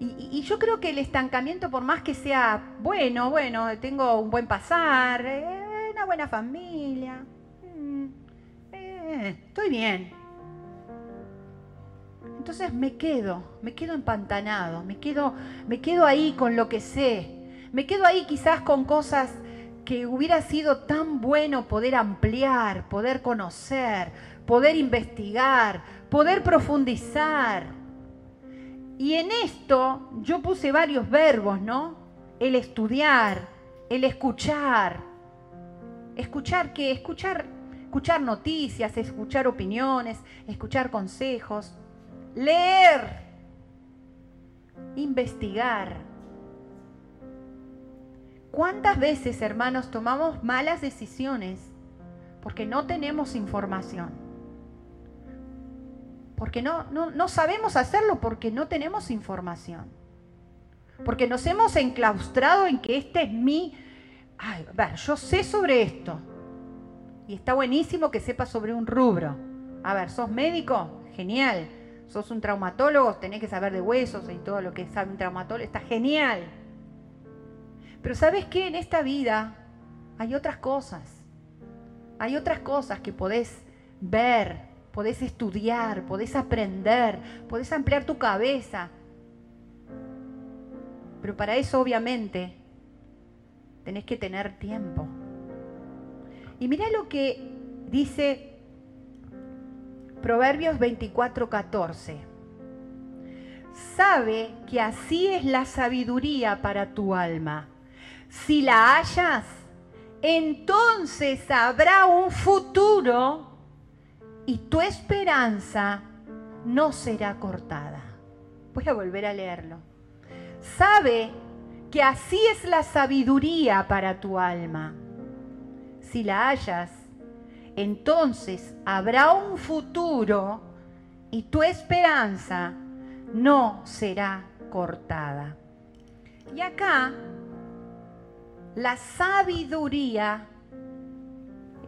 y, yo creo que el estancamiento, por más que sea bueno, bueno, tengo un buen pasar, eh, una buena familia, mm, eh, estoy bien. Entonces me quedo, me quedo empantanado, me quedo, me quedo ahí con lo que sé, me quedo ahí quizás con cosas que hubiera sido tan bueno poder ampliar, poder conocer, poder investigar, poder profundizar. Y en esto yo puse varios verbos, ¿no? El estudiar, el escuchar. Escuchar qué? Escuchar, escuchar noticias, escuchar opiniones, escuchar consejos, leer, investigar ¿Cuántas veces, hermanos, tomamos malas decisiones porque no tenemos información? Porque no, no, sabemos hacerlo porque no tenemos información. Porque nos hemos enclaustrado en que este es mi... Ay, a ver, yo sé sobre esto. Y está buenísimo que sepas sobre un rubro. A ver, ¿sos médico? Genial. ¿Sos un traumatólogo? Tenés que saber de huesos y todo lo que sabe un traumatólogo. Está genial. Pero ¿sabes qué? En esta vida hay otras cosas. Hay otras cosas que podés ver, podés estudiar, podés aprender, podés ampliar tu cabeza. Pero para eso obviamente tenés que tener tiempo. Y mira lo que dice Proverbios 24, 14. Sabe que así es la sabiduría para tu alma. Si la hallas, entonces habrá un futuro y tu esperanza no será cortada. Voy a volver a leerlo. Sabe que así es la sabiduría para tu alma. Si la hallas, entonces habrá un futuro y tu esperanza no será cortada. Y acá, la sabiduría,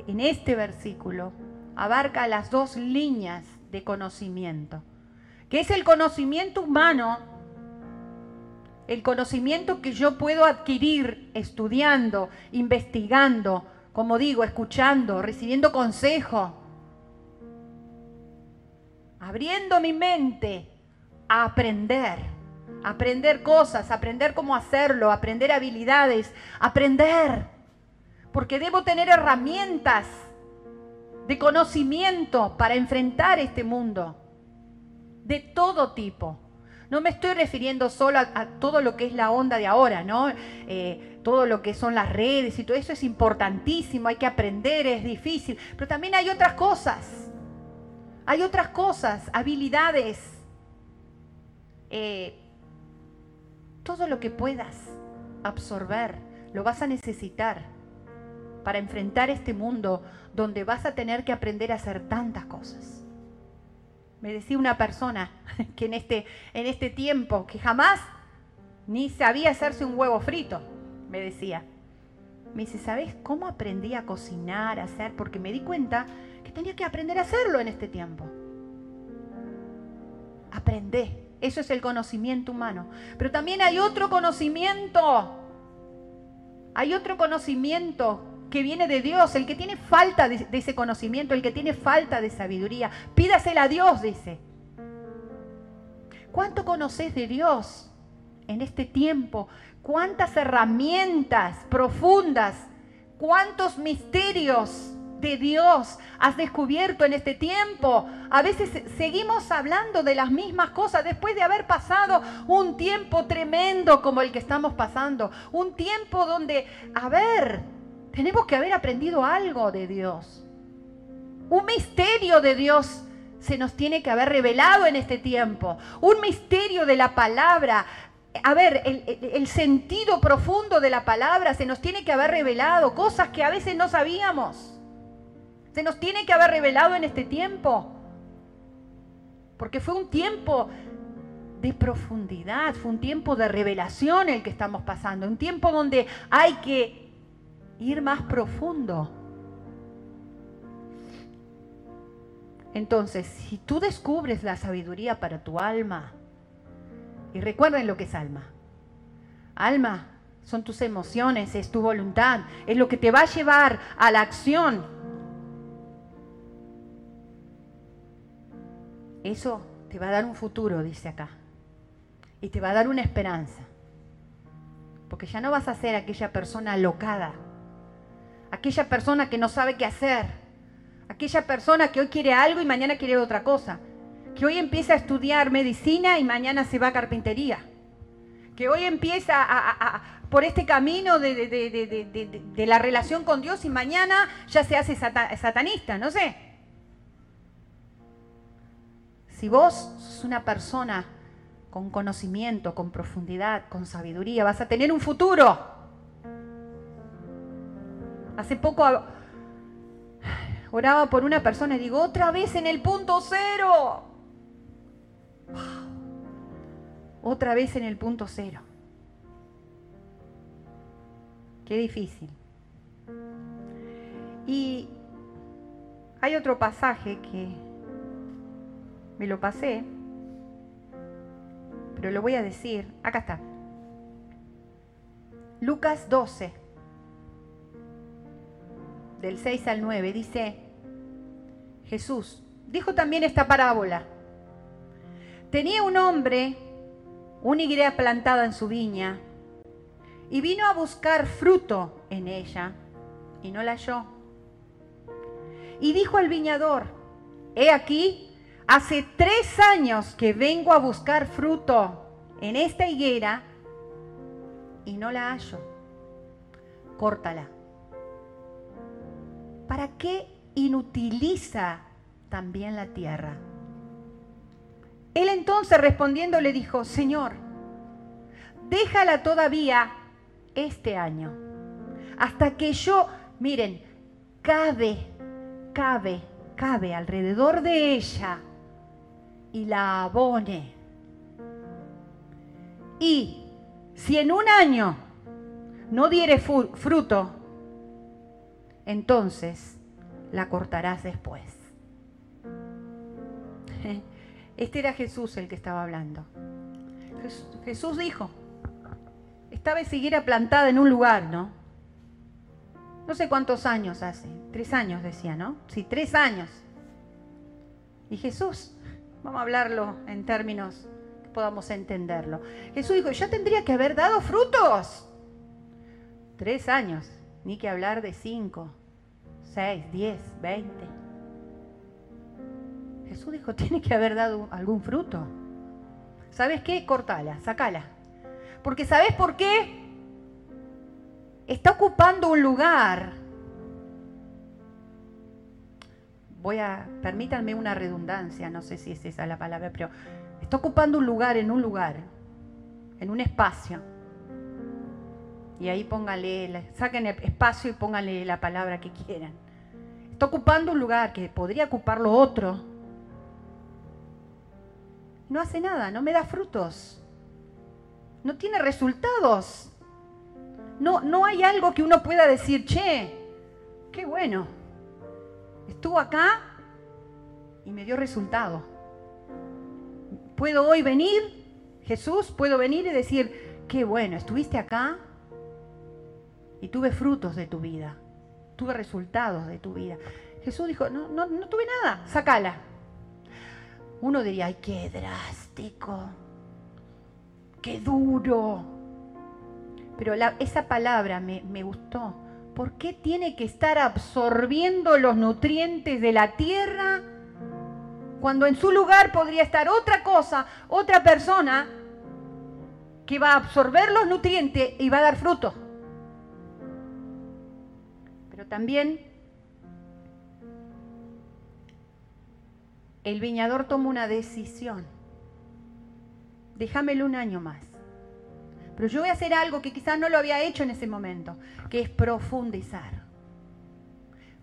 en este versículo, abarca las dos líneas de conocimiento, que es el conocimiento humano, el conocimiento que yo puedo adquirir estudiando, investigando, como digo, escuchando, recibiendo consejo, abriendo mi mente a aprender, aprender cosas, aprender cómo hacerlo, aprender habilidades, aprender, porque debo tener herramientas de conocimiento para enfrentar este mundo, de todo tipo. No me estoy refiriendo solo a, todo lo que es la onda de ahora, ¿no? Eh, todo lo que son las redes y todo eso es importantísimo, hay que aprender, es difícil, pero también hay otras cosas. Hay otras cosas, habilidades, eh, todo lo que puedas absorber, lo vas a necesitar para enfrentar este mundo donde vas a tener que aprender a hacer tantas cosas. Me decía una persona que en este, en este tiempo, que jamás ni sabía hacerse un huevo frito, me decía. Me dice, ¿sabes cómo aprendí a cocinar, a hacer? Porque me di cuenta que tenía que aprender a hacerlo en este tiempo. Aprendé. Eso es el conocimiento humano. Pero también hay otro conocimiento. Hay otro conocimiento que viene de Dios, el que tiene falta de, ese conocimiento, el que tiene falta de sabiduría, pídasela a Dios, dice. ¿Cuánto conoces de Dios en este tiempo? ¿Cuántas herramientas profundas? ¿Cuántos misterios de Dios has descubierto en este tiempo? A veces seguimos hablando de las mismas cosas después de haber pasado un tiempo tremendo como el que estamos pasando. Un tiempo donde, a ver, tenemos que haber aprendido algo de Dios. Un misterio de Dios se nos tiene que haber revelado en este tiempo. Un misterio de la palabra. A ver, el, sentido profundo de la palabra se nos tiene que haber revelado. Cosas que a veces no sabíamos. Se nos tiene que haber revelado en este tiempo. Porque fue un tiempo de profundidad, fue un tiempo de revelación el que estamos pasando. Un tiempo donde hay que ir más profundo. Entonces, si tú descubres la sabiduría para tu alma, y recuerden lo que es alma. Alma son tus emociones, es tu voluntad, es lo que te va a llevar a la acción. Eso te va a dar un futuro, dice acá. Y te va a dar una esperanza. Porque ya no vas a ser aquella persona alocada aquella persona que no sabe qué hacer, aquella persona que hoy quiere algo y mañana quiere otra cosa, que hoy empieza a estudiar medicina y mañana se va a carpintería, que hoy empieza por este camino de, la relación con Dios y mañana ya se hace satanista, no sé. Si vos sos una persona con conocimiento, con profundidad, con sabiduría, vas a tener un futuro. Hace poco oraba por una persona y digo, otra vez en el punto cero. Otra vez en el punto cero. Qué difícil. Y hay otro pasaje que me lo pasé, pero lo voy a decir. Acá está. Lucas 12, del 6 al 9, dice Jesús, dijo también esta parábola. Tenía un hombre una higuera plantada en su viña y vino a buscar fruto en ella y no la halló. Y dijo al viñador, he aquí, hace tres años que vengo a buscar fruto en esta higuera y no la hallo. Córtala. ¿Para qué inutiliza también la tierra? Él entonces respondiendo le dijo, Señor, déjala todavía este año, hasta que yo, miren, cabe, cabe, cabe alrededor de ella y la abone. Y si en un año no diere fruto, entonces la cortarás después. Este era Jesús el que estaba hablando. Jesús dijo, estaba siguiera plantada en un lugar, ¿no? No sé cuántos años hace, tres años decía, ¿no? Sí, tres años. Y Jesús, vamos a hablarlo en términos que podamos entenderlo. Jesús dijo, ya tendría que haber dado frutos. Tres años, ni que hablar de cinco, seis, diez, veinte. Jesús dijo, tiene que haber dado algún fruto. ¿Sabes qué? Cortala, sacala. Porque ¿sabes por qué? Está ocupando un lugar. Voy a, permítanme una redundancia, no sé si es esa la palabra, pero está ocupando un lugar en un lugar, en un espacio. Y ahí pónganle, saquen el espacio y pónganle la palabra que quieran. Está ocupando un lugar que podría ocuparlo otro no hace nada, no me da frutos, no tiene resultados. No, no hay algo que uno pueda decir, che, qué bueno, estuvo acá y me dio resultado. Puedo hoy venir, Jesús, puedo venir y decir, qué bueno, estuviste acá y tuve frutos de tu vida, tuve resultados de tu vida. Jesús dijo, no, no, no tuve nada, sacala. Uno diría, ay, qué drástico, qué duro. Pero esa palabra me, me gustó. ¿Por qué tiene que estar absorbiendo los nutrientes de la tierra cuando en su lugar podría estar otra cosa, otra persona que va a absorber los nutrientes y va a dar fruto? Pero también el viñador toma una decisión. Déjamelo un año más. Pero yo voy a hacer algo que quizás no lo había hecho en ese momento, que es profundizar.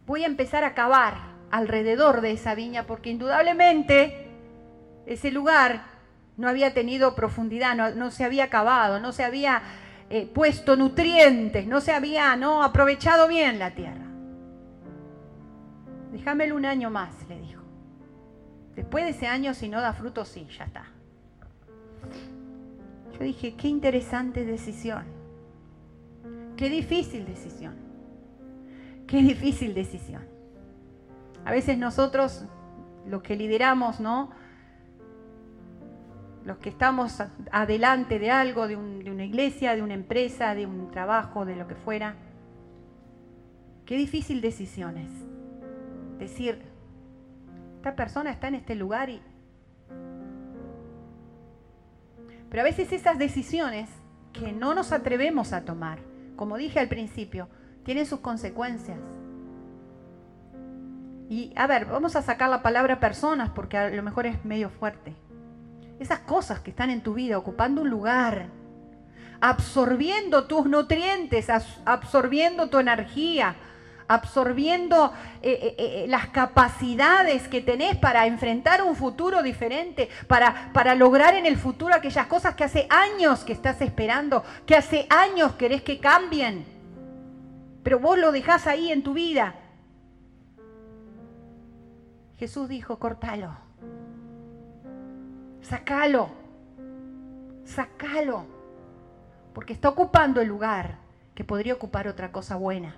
Voy a empezar a cavar alrededor de esa viña porque indudablemente ese lugar no había tenido profundidad, no, se había cavado, no se había eh, puesto nutrientes, no se había no, aprovechado bien la tierra. Déjamelo un año más, le dijo. Después de ese año, si no da fruto, sí, ya está. Yo dije, qué interesante decisión. Qué difícil decisión. Qué difícil decisión. A veces nosotros, los que lideramos, ¿no? Los que estamos adelante de algo, de, una iglesia, de una empresa, de un trabajo, de lo que fuera. Qué difícil decisiones. Decir, esta persona está en este lugar y... Pero a veces esas decisiones que no nos atrevemos a tomar, como dije al principio, tienen sus consecuencias. Y a ver, vamos a sacar la palabra personas porque a lo mejor es medio fuerte. Esas cosas que están en tu vida ocupando un lugar, absorbiendo tus nutrientes, absorbiendo tu energía, absorbiendo eh, eh, eh, las capacidades que tenés para enfrentar un futuro diferente, para, para lograr en el futuro aquellas cosas que hace años que estás esperando, que hace años querés que cambien. pero vos lo dejás ahí en tu vida. Jesús dijo, cortalo, sacalo, sacalo, porque está ocupando el lugar que podría ocupar otra cosa buena,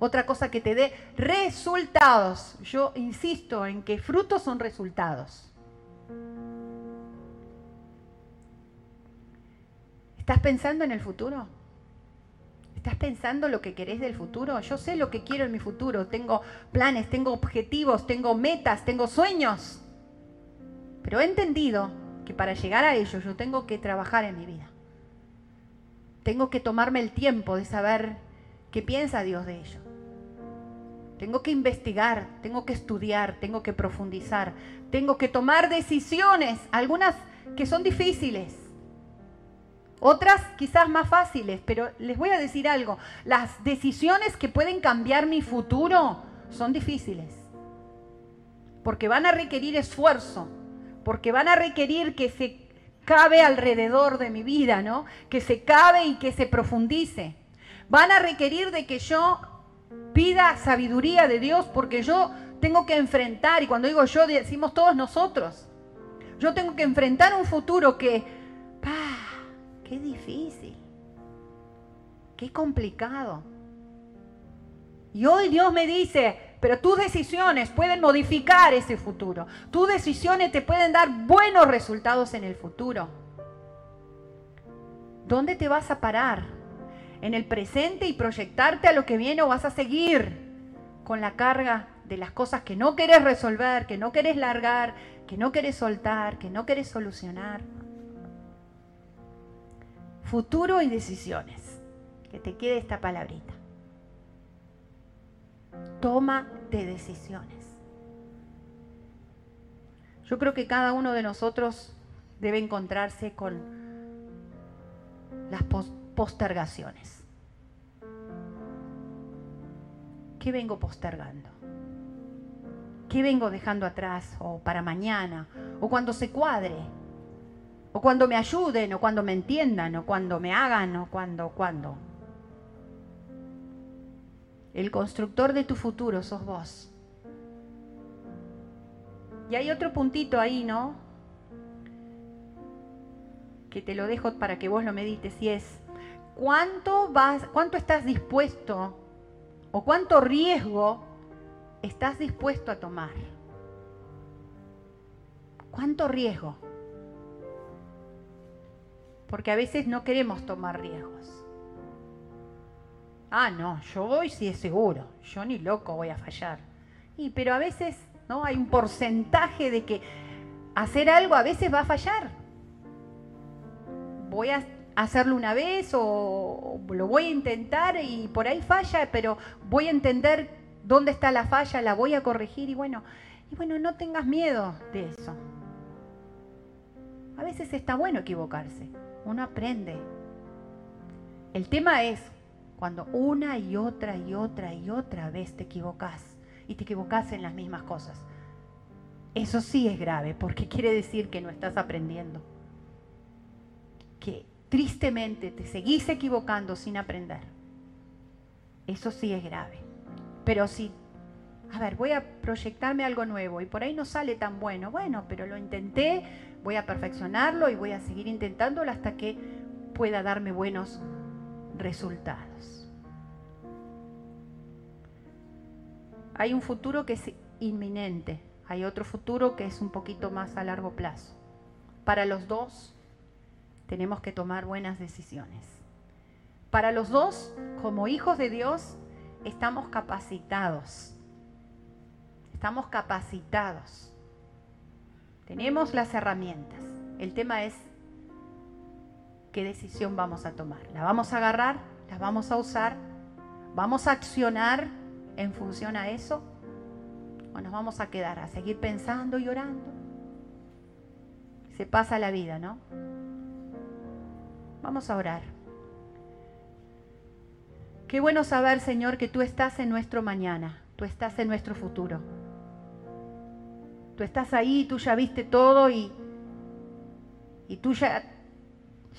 otra cosa que te dé resultados. Yo insisto en que frutos son resultados. ¿Estás pensando en el futuro? ¿Estás pensando lo que querés del futuro? Yo sé lo que quiero en mi futuro. Tengo planes, tengo objetivos, tengo metas, tengo sueños. Pero he entendido que para llegar a ello yo tengo que trabajar en mi vida. Tengo que tomarme el tiempo de saber qué piensa Dios de ello. Tengo que investigar, tengo que estudiar, tengo que profundizar, tengo que tomar decisiones, algunas que son difíciles, otras quizás más fáciles, pero les voy a decir algo, las decisiones que pueden cambiar mi futuro son difíciles, porque van a requerir esfuerzo, porque van a requerir que se cabe alrededor de mi vida, ¿no? Que se cabe y que se profundice. Van a requerir de que yo pida sabiduría de Dios porque yo tengo que enfrentar, y cuando digo yo decimos todos nosotros, yo tengo que enfrentar un futuro que, qué difícil, qué complicado. Y hoy Dios me dice, pero tus decisiones pueden modificar ese futuro. Tus decisiones te pueden dar buenos resultados en el futuro. ¿Dónde te vas a parar? ¿En el presente y proyectarte a lo que viene o vas a seguir con la carga de las cosas que no querés resolver, que no querés largar, que no querés soltar, que no querés solucionar? Futuro y decisiones. Que te quede esta palabrita. Toma de decisiones. Yo creo que cada uno de nosotros debe encontrarse con las postergaciones. ¿Qué vengo postergando? ¿Qué vengo dejando atrás o para mañana o cuando se cuadre? O cuando me ayuden o cuando me entiendan o cuando me hagan o cuando, cuando. El constructor de tu futuro sos vos. Y hay otro puntito ahí, ¿no? Que te lo dejo para que vos lo medites y es cuánto vas, cuánto estás dispuesto o cuánto riesgo estás dispuesto a tomar. ¿Cuánto riesgo? Porque a veces no queremos tomar riesgos. Ah, no, yo voy si es seguro, yo ni loco voy a fallar. Y, pero a veces, ¿no? Hay un porcentaje de que hacer algo a veces va a fallar. Voy a hacerlo una vez o lo voy a intentar y por ahí falla, pero voy a entender dónde está la falla, la voy a corregir y bueno, y bueno, no tengas miedo de eso. A veces está bueno equivocarse, uno aprende. El tema es cuando una y otra y otra y otra vez te equivocas y te equivocas en las mismas cosas. Eso sí es grave porque quiere decir que no estás aprendiendo. Que tristemente te seguís equivocando sin aprender. Eso sí es grave. Pero si, a ver, voy a proyectarme algo nuevo y por ahí no sale tan bueno, bueno, pero lo intenté, voy a perfeccionarlo y voy a seguir intentándolo hasta que pueda darme buenos resultados. Hay un futuro que es inminente, hay otro futuro que es un poquito más a largo plazo. Para los dos tenemos que tomar buenas decisiones. Para los dos, como hijos de Dios, estamos capacitados. Estamos capacitados. Tenemos las herramientas. El tema es qué decisión vamos a tomar. ¿La vamos a agarrar? ¿La vamos a usar? ¿Vamos a accionar en función a eso? ¿O nos vamos a quedar a seguir pensando y orando? Se pasa la vida, ¿no? Vamos a orar. Qué bueno saber, Señor, que tú estás en nuestro mañana, tú estás en nuestro futuro. Tú estás ahí, tú ya viste todo y, y tú ya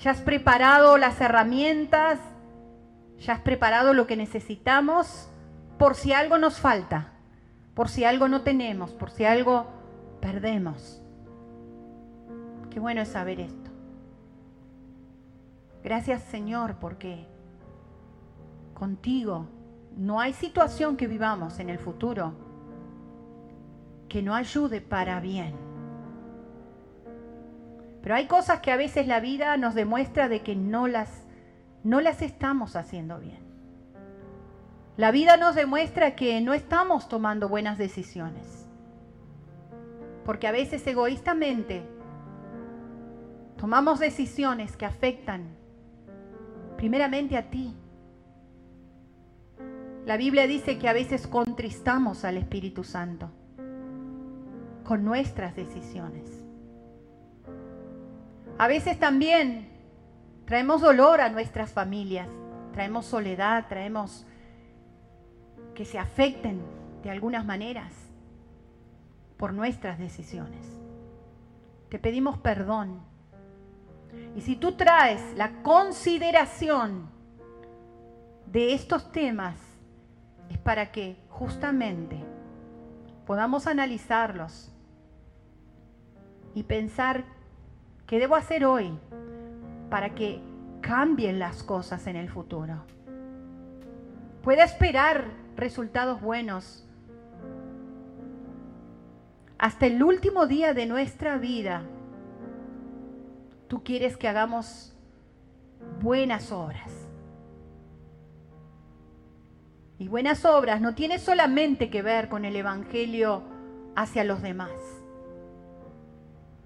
ya has preparado las herramientas, Ya has preparado lo que necesitamos por si algo nos falta, por si algo no tenemos, por si algo perdemos. Qué bueno es saber esto. Gracias Señor porque contigo no hay situación que vivamos en el futuro que no ayude para bien. Pero hay cosas que a veces la vida nos demuestra de que no las, no las estamos haciendo bien. La vida nos demuestra que no estamos tomando buenas decisiones. Porque a veces egoístamente tomamos decisiones que afectan primeramente a ti. La Biblia dice que a veces contristamos al Espíritu Santo con nuestras decisiones. A veces también traemos dolor a nuestras familias, traemos soledad, traemos que se afecten de algunas maneras por nuestras decisiones. Te pedimos perdón. Y si tú traes la consideración de estos temas, es para que justamente podamos analizarlos y pensar qué debo hacer hoy para que cambien las cosas en el futuro. Pueda esperar resultados buenos hasta el último día de nuestra vida. Tú quieres que hagamos buenas obras. Y buenas obras no tiene solamente que ver con el Evangelio hacia los demás.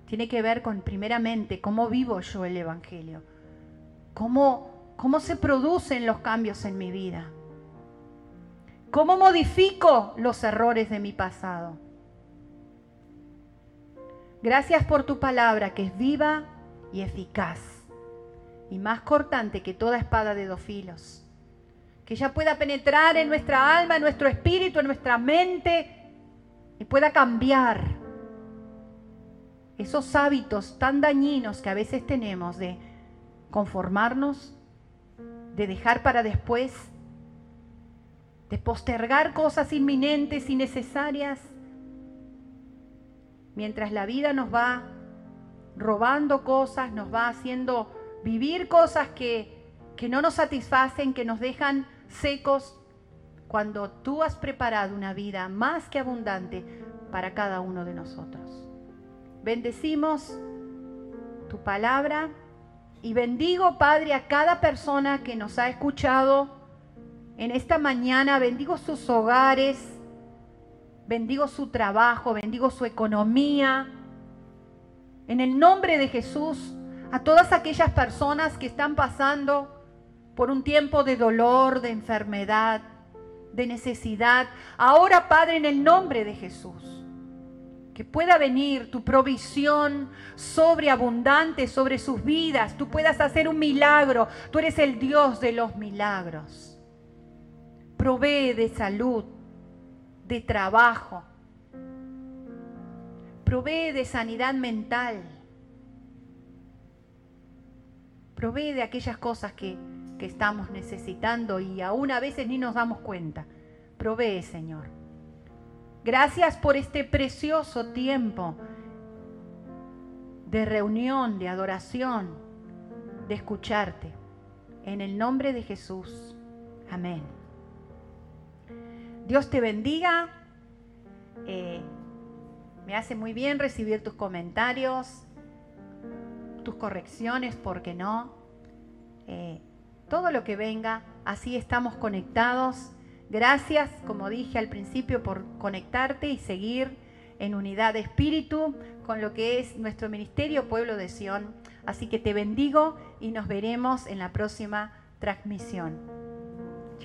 Tiene que ver con, primeramente, cómo vivo yo el Evangelio. Cómo, cómo se producen los cambios en mi vida. Cómo modifico los errores de mi pasado. Gracias por tu palabra que es viva y eficaz y más cortante que toda espada de dos filos que ya pueda penetrar en nuestra alma, en nuestro espíritu, en nuestra mente y pueda cambiar esos hábitos tan dañinos que a veces tenemos de conformarnos, de dejar para después, de postergar cosas inminentes y necesarias, mientras la vida nos va robando cosas, nos va haciendo vivir cosas que, que no nos satisfacen, que nos dejan secos, cuando tú has preparado una vida más que abundante para cada uno de nosotros. Bendecimos tu palabra y bendigo, Padre, a cada persona que nos ha escuchado en esta mañana. Bendigo sus hogares, bendigo su trabajo, bendigo su economía. En el nombre de Jesús, a todas aquellas personas que están pasando por un tiempo de dolor, de enfermedad, de necesidad. Ahora, Padre, en el nombre de Jesús, que pueda venir tu provisión sobreabundante sobre sus vidas, tú puedas hacer un milagro. Tú eres el Dios de los milagros. Provee de salud, de trabajo. Provee de sanidad mental. Provee de aquellas cosas que que estamos necesitando y aún a veces ni nos damos cuenta. Provee, Señor. Gracias por este precioso tiempo de reunión, de adoración, de escucharte. En el nombre de Jesús. Amén. Dios te bendiga. Eh, me hace muy bien recibir tus comentarios, tus correcciones, ¿por qué no? Eh, todo lo que venga, así estamos conectados. Gracias, como dije al principio, por conectarte y seguir en unidad de espíritu con lo que es nuestro ministerio Pueblo de Sión. Así que te bendigo y nos veremos en la próxima transmisión.